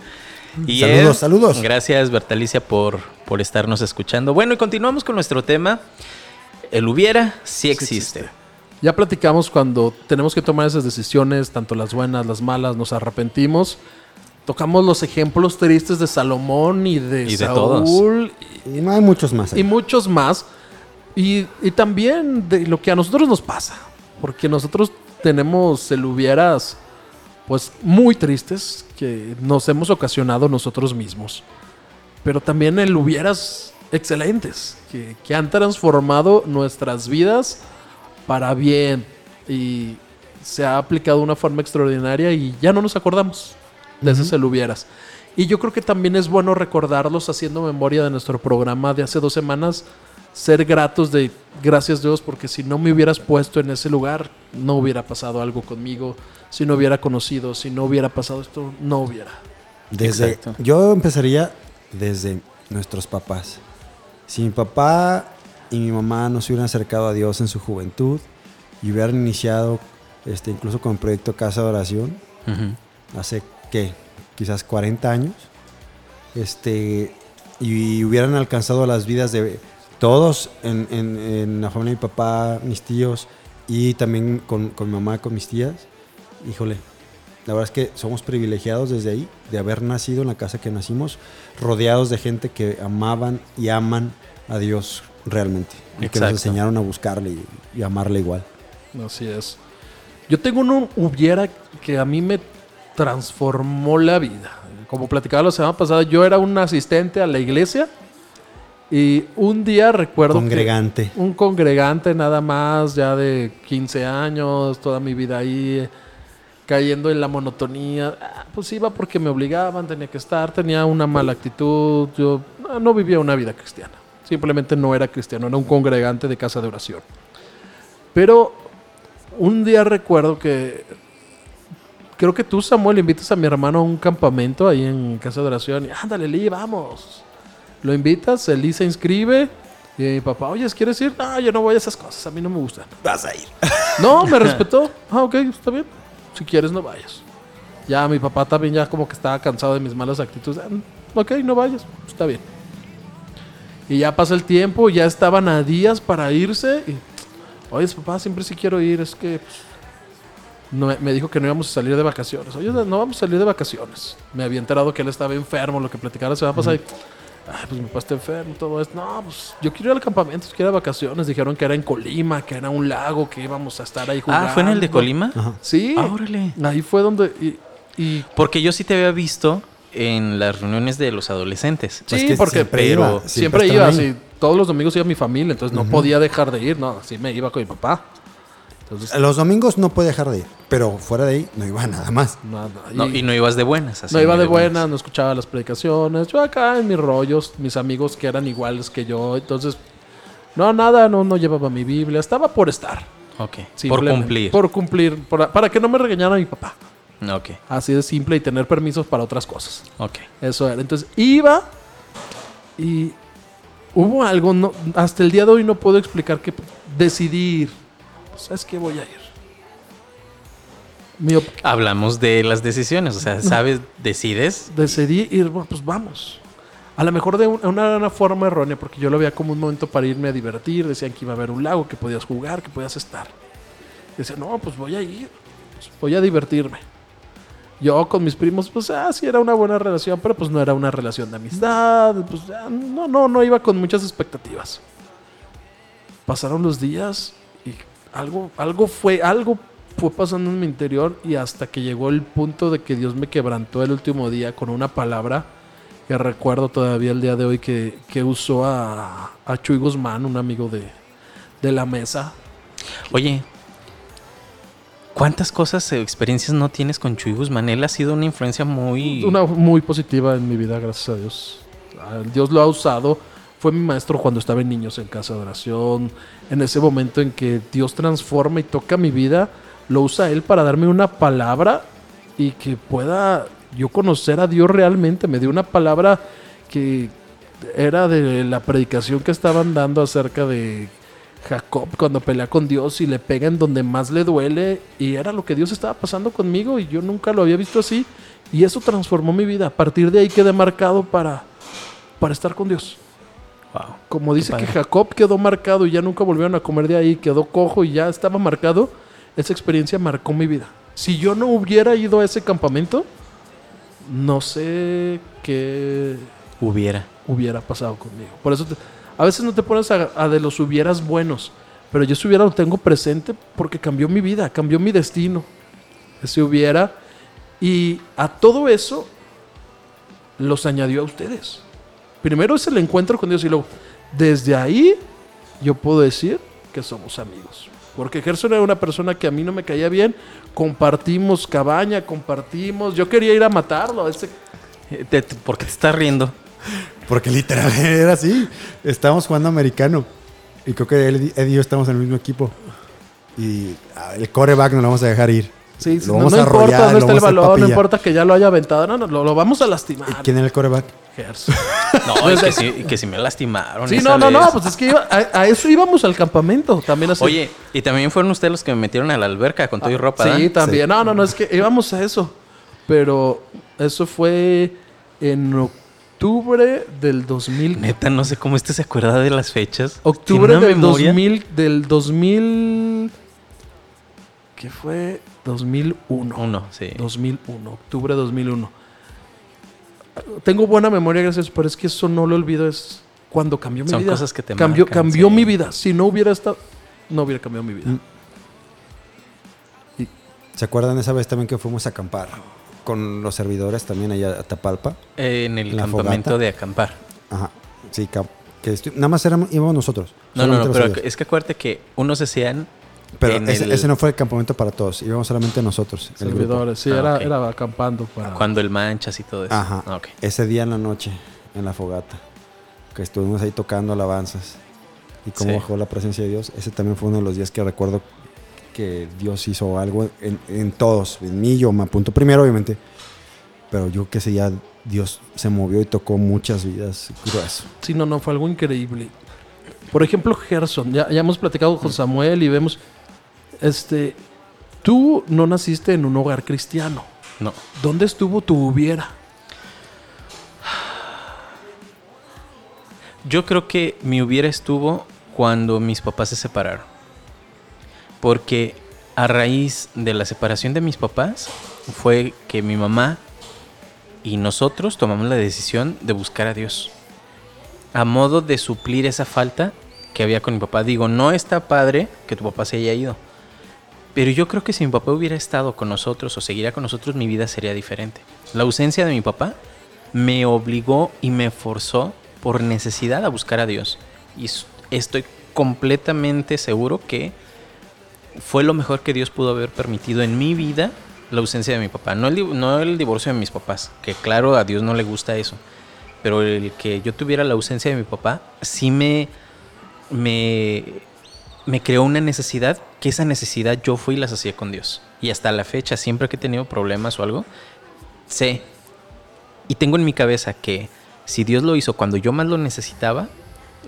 Y Saludos, saludos. Gracias, Bertalicia, por, por estarnos escuchando. Bueno, y continuamos con nuestro tema. El hubiera sí existe. Ya platicamos cuando tenemos que tomar esas decisiones, tanto las buenas, las malas, nos arrepentimos. Tocamos los ejemplos tristes de Salomón y de, Y de Saúl Y no hay muchos más. y muchos más. Y, y también de lo que a nosotros nos pasa. Porque nosotros tenemos el hubieras, pues muy tristes que nos hemos ocasionado nosotros mismos. Pero también el hubieras excelentes, que, que han transformado nuestras vidas para bien. Y se ha aplicado de una forma extraordinaria y ya no nos acordamos de ese el hubieras. Y yo creo que también es bueno recordarlos haciendo memoria de nuestro programa de hace dos semanas. Ser gratos de gracias Dios, porque si no me hubieras puesto en ese lugar, no hubiera pasado algo conmigo. Si no hubiera conocido, si no hubiera pasado esto, no hubiera. Desde, Exacto. yo empezaría desde nuestros papás. Si mi papá y mi mamá no se hubieran acercado a Dios en su juventud y hubieran iniciado este, incluso con el proyecto Casa de Oración, hace, ¿qué? Quizás 40 años. Este, y hubieran alcanzado las vidas de todos en, en- en la familia de mi papá, mis tíos y también con, con mi mamá, con mis tías. Híjole, la verdad es que somos privilegiados desde ahí de haber nacido en la casa que nacimos, rodeados de gente que amaban y aman a Dios realmente. Y que nos enseñaron a buscarle y, y amarle igual. Así es. Yo tengo un hubiera que a mí me transformó la vida. Como platicaba la semana pasada, yo era un asistente a la iglesia y un día recuerdo que- Congregante. un congregante nada más, ya de 15 años, toda mi vida ahí, cayendo en la monotonía. Ah, Pues iba porque me obligaban, tenía que estar, tenía una mala actitud. Yo no, no vivía una vida cristiana. Simplemente no era cristiano, era un congregante de casa de oración. Pero un día recuerdo que creo que tú, Samuel, invitas a mi hermano a un campamento ahí en casa de oración. Y ándale, Lee, vamos. Lo invitas, Eli se inscribe. Y mi papá, oye, ¿quieres ir? No, yo no voy a esas cosas, a mí no me gustan. Vas a ir. No, me respetó. Ah, ok, está bien. Si quieres, no vayas. Ya mi papá también ya como que estaba cansado de mis malas actitudes. Ah, ok, no vayas. Está bien. Y ya pasa el tiempo, ya estaban a días para irse. Y, oye, papá, siempre sí quiero ir. Es que pues, no, me dijo que no íbamos a salir de vacaciones. Oye, no vamos a salir de vacaciones. Me había enterado que él estaba enfermo, lo que platicaba la semana pasada. y, Ay, pues mi papá está enfermo, todo esto. No, pues yo quiero ir al campamento, quiero ir a vacaciones. Dijeron que era en Colima, que era un lago, que íbamos a estar ahí jugando. Ah, ¿fue en el de Colima? Sí. Ah, órale. Ahí fue donde. Y, y- Porque yo sí te había visto en las reuniones de los adolescentes. Pues sí, que porque siempre pero iba, siempre, siempre iba. estaban ahí. sí, todos los domingos iba mi familia, entonces no podía dejar de ir. No, sí me iba con mi papá. Entonces, Los domingos no puede dejar de ir, pero fuera de ahí no iba nada más. nada. No, y no ibas de buenas. así, no iba de buenas, no escuchaba las predicaciones. Yo acá en mis rollos, mis amigos que eran iguales que yo. Entonces, no, nada, no, no llevaba mi Biblia. Estaba por estar. Ok. Por cumplir. Por cumplir. por- para que no me regañara mi papá. Ok. Así de simple y tener permisos para otras cosas. Ok. Eso era. Entonces iba y hubo algo, no, hasta el día de hoy no puedo explicar que decidí ir. Pues, ¿Sabes qué? Voy a ir. Hablamos de las decisiones. O sea, ¿sabes? Decides. decidí ir, bueno, pues vamos. A lo mejor de un- una, una forma errónea, porque yo lo veía como un momento para irme a divertir. Decían que iba a haber un lago, que podías jugar, que podías estar. Y decía, no, pues voy a ir. pues voy a divertirme. Yo con mis primos, pues, ah, sí era una buena relación, pero pues no era una relación de amistad. Pues ah, no, no, no iba con muchas expectativas. Pasaron los días algo, algo fue, algo fue pasando en mi interior y hasta que llegó el punto de que Dios me quebrantó el último día con una palabra que recuerdo todavía el día de hoy que, que usó a, a Chuy Guzmán, un amigo de, de la mesa. Oye, ¿cuántas cosas o experiencias no tienes con Chuy Guzmán? Él ha sido una influencia muy... Una muy positiva en mi vida, gracias a Dios. Dios lo ha usado. Fue mi maestro cuando estaba en niños en casa de oración. En ese momento en que Dios transforma y toca mi vida, lo usa Él para darme una palabra y que pueda yo conocer a Dios realmente. Me dio una palabra que era de la predicación que estaban dando acerca de Jacob cuando pelea con Dios y le pega en donde más le duele y era lo que Dios estaba pasando conmigo y yo nunca lo había visto así y eso transformó mi vida. A partir de ahí quedé marcado para, para estar con Dios. Wow. Como dice que Jacob quedó marcado y ya nunca volvieron a comer de ahí, quedó cojo y ya estaba marcado, esa experiencia marcó mi vida. Si yo no hubiera ido a ese campamento, no sé qué Hubiera. hubiera pasado conmigo. Por eso te- a veces no te pones a, a de los hubieras buenos, pero yo ese hubiera lo tengo presente porque cambió mi vida, cambió mi destino. Ese hubiera. Y a todo eso los añadió a ustedes. Primero es el encuentro con Dios y luego, desde ahí yo puedo decir que somos amigos. Porque Gerson era una persona que a mí no me caía bien. Compartimos cabaña, compartimos. Yo quería ir a matarlo. Ese, Eh, ¿Por qué te estás riendo? Porque literal era así. Estábamos jugando americano. Y creo que él, y yo estamos en el mismo equipo. Y el coreback no lo vamos a dejar ir. Sí, sí, lo no, vamos no a importa lo está el balón, no importa que ya lo haya aventado, no, no, lo, lo vamos a lastimar. ¿Y quién era el coreback? No, es que sí, que sí me lastimaron. Sí, esa no, no, no, vez. pues es que iba- a, a eso íbamos al campamento, también así. Oye, y también fueron ustedes los que me metieron a la alberca con todo y ropa, sí, ¿verdad? también, no, no, no, es que íbamos a eso. Pero eso fue en octubre del 2000. Neta, no sé cómo este se acuerda de las fechas. Octubre ¿Tiene una del memoria? 2000, del 2000... ¿Qué fue? 2001. Uno, sí. 2001, octubre de 2001. Tengo buena memoria, gracias, pero es que eso no lo olvido, es cuando cambió mi Son vida. cosas que te cambió, marcan, cambió sí. mi vida. Si no hubiera estado, no hubiera cambiado mi vida. Mm. ¿Se acuerdan esa vez también que fuimos a acampar con los servidores también allá a Tapalpa? En el La campamento fogata. de acampar. Ajá. Sí, que nada más éramos, íbamos nosotros. No, no, no, pero es que acuérdate que unos decían. Pero ese, el- ese no fue el campamento para todos, íbamos solamente nosotros. Servidores, sí, Ah, era, ok. era acampando para... Cuando el manchas y todo eso. Ajá. Ah, ok. Ese día en la noche, en la fogata, que estuvimos ahí tocando alabanzas y cómo Sí. bajó la presencia de Dios. Ese también fue uno de los días que recuerdo que Dios hizo algo en, en todos. En mí yo me apunto primero, obviamente. Pero yo que sé, ya Dios se movió y tocó muchas vidas. Grueso. Sí, no, no, fue algo increíble. Por ejemplo, Gerson, ya, ya hemos platicado con Samuel y vemos, este, tú no naciste en un hogar cristiano. No. ¿Dónde estuvo tu hubiera? Yo creo que mi hubiera estuvo cuando mis papás se separaron. Porque a raíz de la separación de mis papás fue que mi mamá y nosotros tomamos la decisión de buscar a Dios. A modo de suplir esa falta que había con mi papá. Digo, no está padre que tu papá se haya ido. Pero yo creo que si mi papá hubiera estado con nosotros o seguiría con nosotros, mi vida sería diferente. La ausencia de mi papá me obligó y me forzó por necesidad a buscar a Dios. Y estoy completamente seguro que fue lo mejor que Dios pudo haber permitido en mi vida la ausencia de mi papá. No el, no el divorcio de mis papás, que claro, a Dios no le gusta eso. Pero el que yo tuviera la ausencia de mi papá sí me, me, me creó una necesidad, que esa necesidad yo fui y la hacía con Dios. Y hasta la fecha, siempre que he tenido problemas o algo, sé y tengo en mi cabeza que si Dios lo hizo cuando yo más lo necesitaba,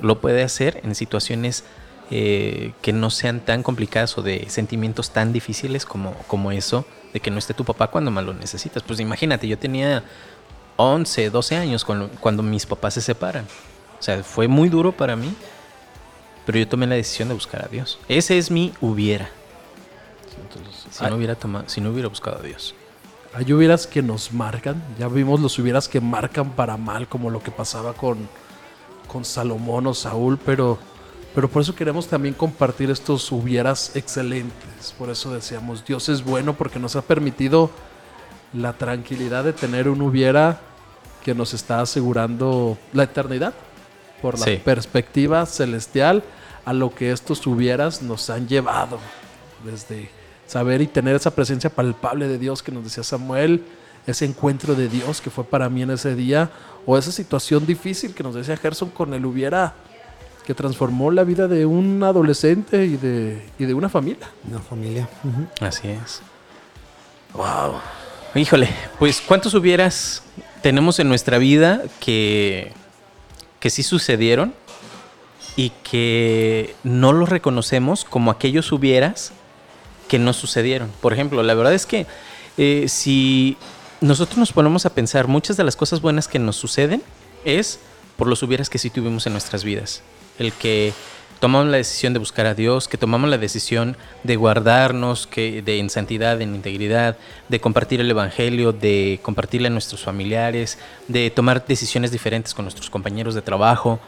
lo puede hacer en situaciones eh, que no sean tan complicadas o de sentimientos tan difíciles como, como eso de que no esté tu papá cuando más lo necesitas. Pues imagínate, yo tenía 11, 12 años cuando, cuando mis papás se separan. O sea, fue muy duro para mí, pero yo tomé la decisión de buscar a Dios. Ese es mi hubiera. Si no hubiera tomado, si no hubiera buscado a Dios. Hay hubieras que nos marcan. Ya vimos los hubieras que marcan para mal, como lo que pasaba con, con Salomón o Saúl, pero, pero por eso queremos también compartir estos hubieras excelentes. Por eso decíamos, Dios es bueno porque nos ha permitido la tranquilidad de tener un hubiera que nos está asegurando la eternidad por la Sí. perspectiva celestial a lo que estos hubieras nos han llevado desde saber y tener esa presencia palpable de Dios que nos decía Samuel, ese encuentro de Dios que fue para mí en ese día, o esa situación difícil que nos decía Gerson con el hubiera que transformó la vida de un adolescente y de, y de una familia. Una familia. Así es. Wow. Híjole, pues ¿cuántos hubieras tenemos en nuestra vida que, que sí sucedieron y que no los reconocemos como aquellos hubieras que no sucedieron? Por ejemplo, la verdad es que eh, si nosotros nos ponemos a pensar, muchas de las cosas buenas que nos suceden es por los hubieras que sí tuvimos en nuestras vidas. El que tomamos la decisión de buscar a Dios, que tomamos la decisión de guardarnos que, de, en santidad, en integridad, de compartir el Evangelio, de compartirle a nuestros familiares, de tomar decisiones diferentes con nuestros compañeros de trabajo,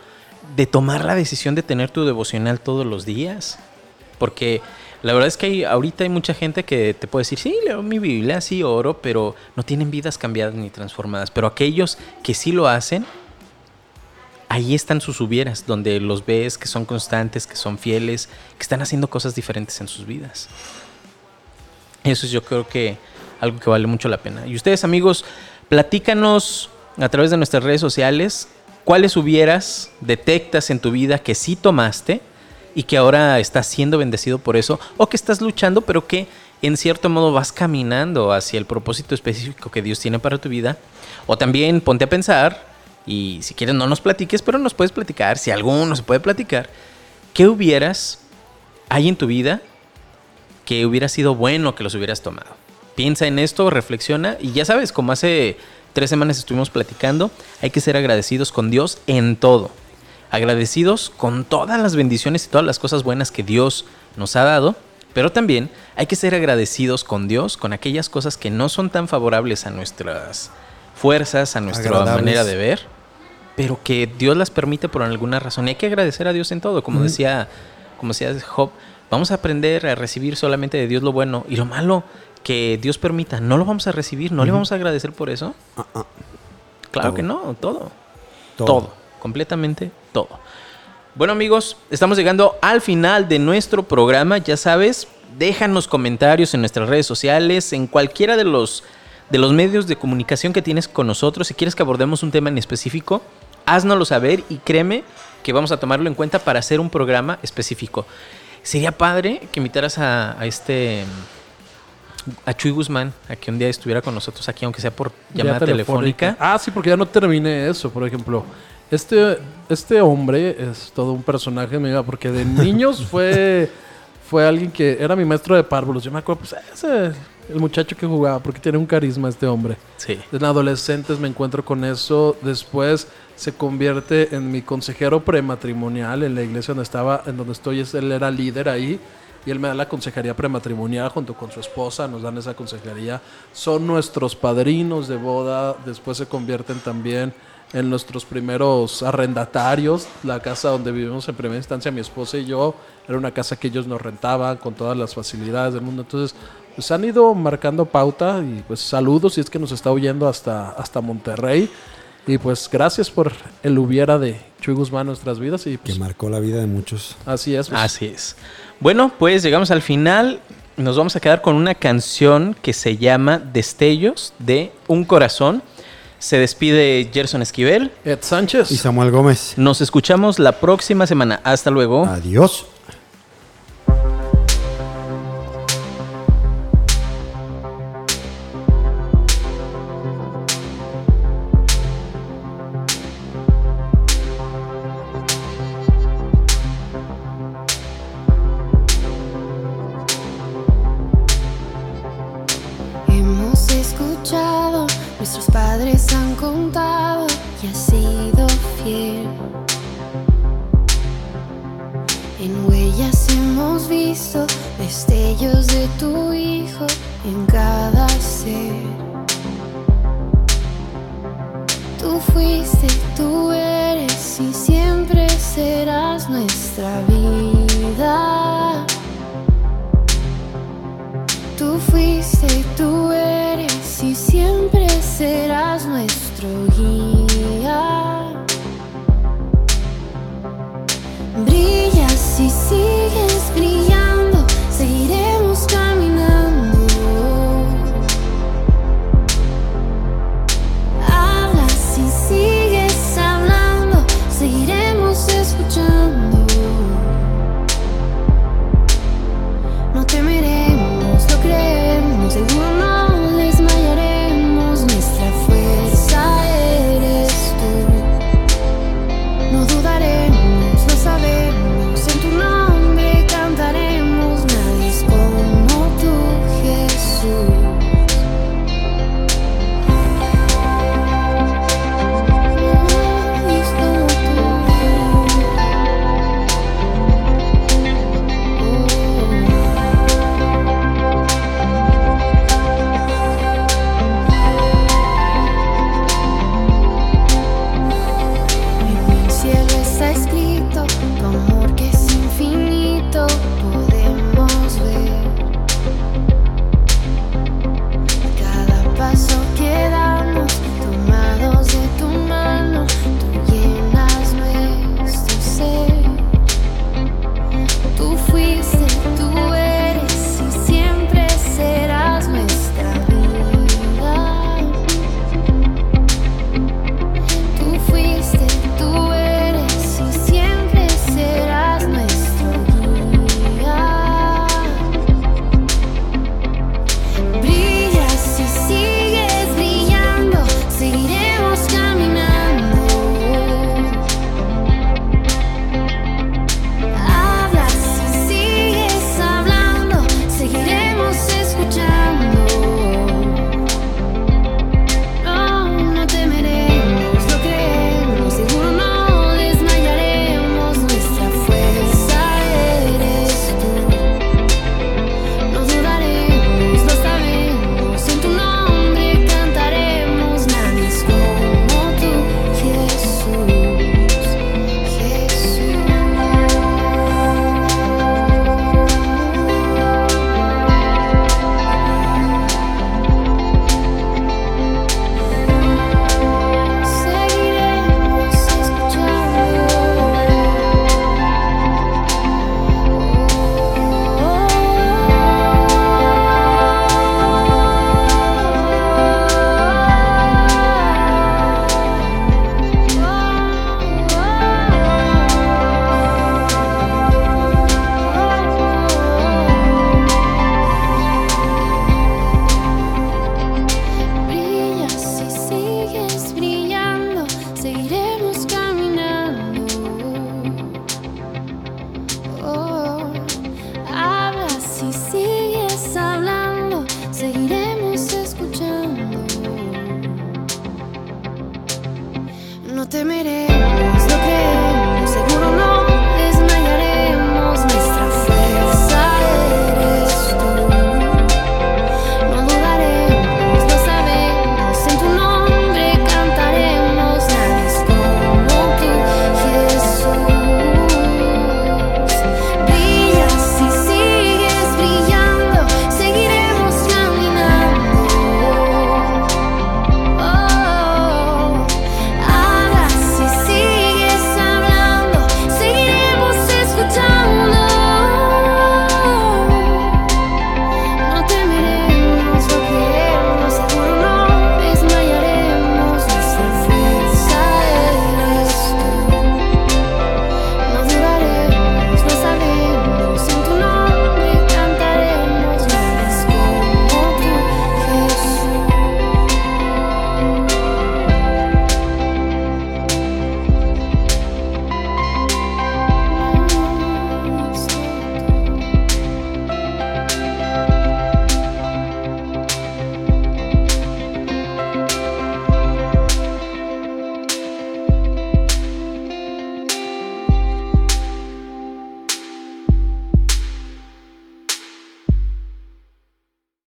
de tomar la decisión de tener tu devocional todos los días. Porque la verdad es que hay, ahorita hay mucha gente que te puede decir, sí, leo mi Biblia, sí oro, pero no tienen vidas cambiadas ni transformadas. Pero aquellos que sí lo hacen, ahí están sus hubieras, donde los ves que son constantes, que son fieles, que están haciendo cosas diferentes en sus vidas. Eso es yo creo que algo que vale mucho la pena. Y ustedes amigos, platícanos a través de nuestras redes sociales cuáles hubieras detectas en tu vida que sí tomaste y que ahora estás siendo bendecido por eso o que estás luchando pero que en cierto modo vas caminando hacia el propósito específico que Dios tiene para tu vida. O también ponte a pensar y si quieres no nos platiques, pero nos puedes platicar, si alguno se puede platicar, ¿qué hubieras hay en tu vida que hubiera sido bueno que los hubieras tomado? piensa en esto, reflexiona y ya sabes, como hace tres semanas estuvimos platicando, hay que ser agradecidos con Dios en todo. Agradecidos con todas las bendiciones y todas las cosas buenas que Dios nos ha dado, pero también hay que ser agradecidos con Dios con aquellas cosas que no son tan favorables a nuestras fuerzas, a nuestra Agradables. manera de ver, pero que Dios las permite por alguna razón. Y hay que agradecer a Dios en todo, como decía, como decía Job, vamos a aprender a recibir solamente de Dios lo bueno y lo malo que Dios permita, no lo vamos a recibir, no le vamos a agradecer por eso. Ah, ah, Claro Todo. que no, todo. todo. Todo. Completamente todo. Bueno amigos, estamos llegando al final de nuestro programa. Ya sabes, déjanos comentarios en nuestras redes sociales, en cualquiera de los, de los medios de comunicación que tienes con nosotros. Si quieres que abordemos un tema en específico, haznoslo saber y créeme que vamos a tomarlo en cuenta para hacer un programa específico. Sería padre que invitaras a, a este... A Chuy Guzmán, a que un día estuviera con nosotros aquí, aunque sea por llamada telefónica. Ah, sí, porque ya no terminé eso. Por ejemplo, este, este hombre es todo un personaje, mira, porque de niños fue, fue alguien que era mi maestro de párvulos. Yo me acuerdo, pues, ese, el muchacho que jugaba, porque tiene un carisma este hombre. Sí. En adolescentes me encuentro con eso. Después se convierte en mi consejero prematrimonial en la iglesia donde estaba, en donde estoy. es- Él era líder ahí. Y él me da la consejería prematrimonial junto con su esposa. Nos dan esa consejería. Son nuestros padrinos de boda. Después se convierten también en nuestros primeros arrendatarios. La casa donde vivimos en primera instancia, mi esposa y yo, era una casa que ellos nos rentaban con todas las facilidades del mundo. Entonces, pues han ido marcando pauta y pues saludos si es que nos está oyendo hasta, hasta Monterrey. Y pues gracias por el hubiera de Chuy Guzmán en nuestras vidas y Que pues marcó la vida de muchos. así es. pues. Así es. Bueno, pues llegamos al final. Nos vamos a quedar con una canción que se llama Destellos de un corazón. Se despide Gerson Esquivel. Ed Sánchez. Y Samuel Gómez. Nos escuchamos la próxima semana. Hasta luego. Adiós. Padres han contado y has sido fiel. En huellas hemos visto destellos de tu hijo